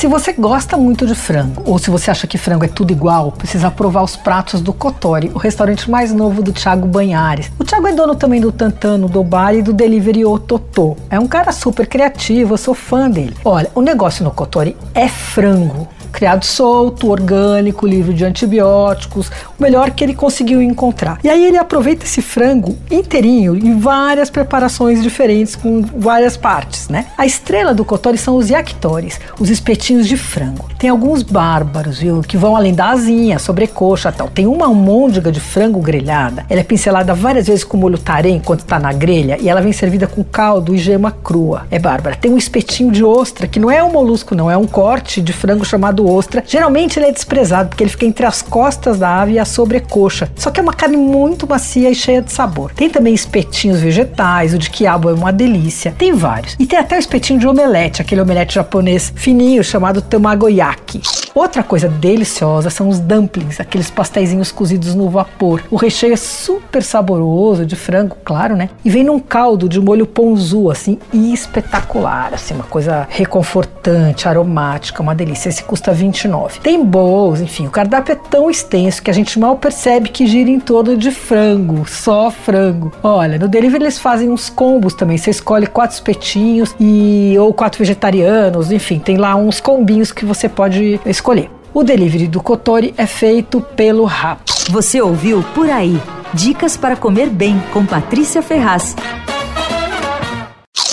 Se você gosta muito de frango, ou se você acha que frango é tudo igual, precisa provar os pratos do Cotori, o restaurante mais novo do Thiago Banhares. O Thiago é dono também do Tantano, do Bar e do Delivery Ototô. É um cara super criativo, eu sou fã dele. Olha, o negócio no Cotori é frango criado solto, orgânico, livre de antibióticos, o melhor que ele conseguiu encontrar. E aí ele aproveita esse frango inteirinho em várias preparações diferentes com várias partes, né? A estrela do Kotori são os yakitori, os espetinhos de frango. Tem alguns bárbaros, viu, que vão além da asinha, sobrecoxa, tal. Tem uma almôndega de frango grelhada. Ela é pincelada várias vezes com molho tarém enquanto está na grelha e ela vem servida com caldo e gema crua. É bárbara. Tem um espetinho de ostra que não é um molusco, não, é um corte de frango chamado do ostra. Geralmente ele é desprezado porque ele fica entre as costas da ave e a sobrecoxa. Só que é uma carne muito macia e cheia de sabor. Tem também espetinhos vegetais, o de quiabo é uma delícia. Tem vários. E tem até o espetinho de omelete, aquele omelete japonês fininho chamado tamagoyaki. Outra coisa deliciosa são os dumplings, aqueles pastéis cozidos no vapor. O recheio é super saboroso, de frango, claro, né? E vem num caldo de molho ponzu, assim, espetacular, assim, uma coisa reconfortante, aromática, uma delícia. Esse custa custa 29. Tem bowls, enfim, o cardápio é tão extenso que a gente mal percebe que gira em torno de frango, só frango. Olha, no delivery eles fazem uns combos também. Você escolhe quatro espetinhos e ou quatro vegetarianos, enfim, tem lá uns combinhos que você pode escolher. O delivery do Kotori é feito pelo Rap. Você ouviu por aí? Dicas para comer bem com Patrícia Ferraz.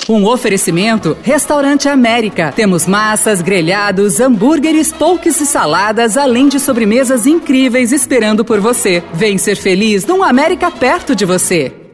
Um oferecimento Restaurante América. Temos massas, grelhados, hambúrgueres, polques e saladas, além de sobremesas incríveis esperando por você. Vem ser feliz num América perto de você.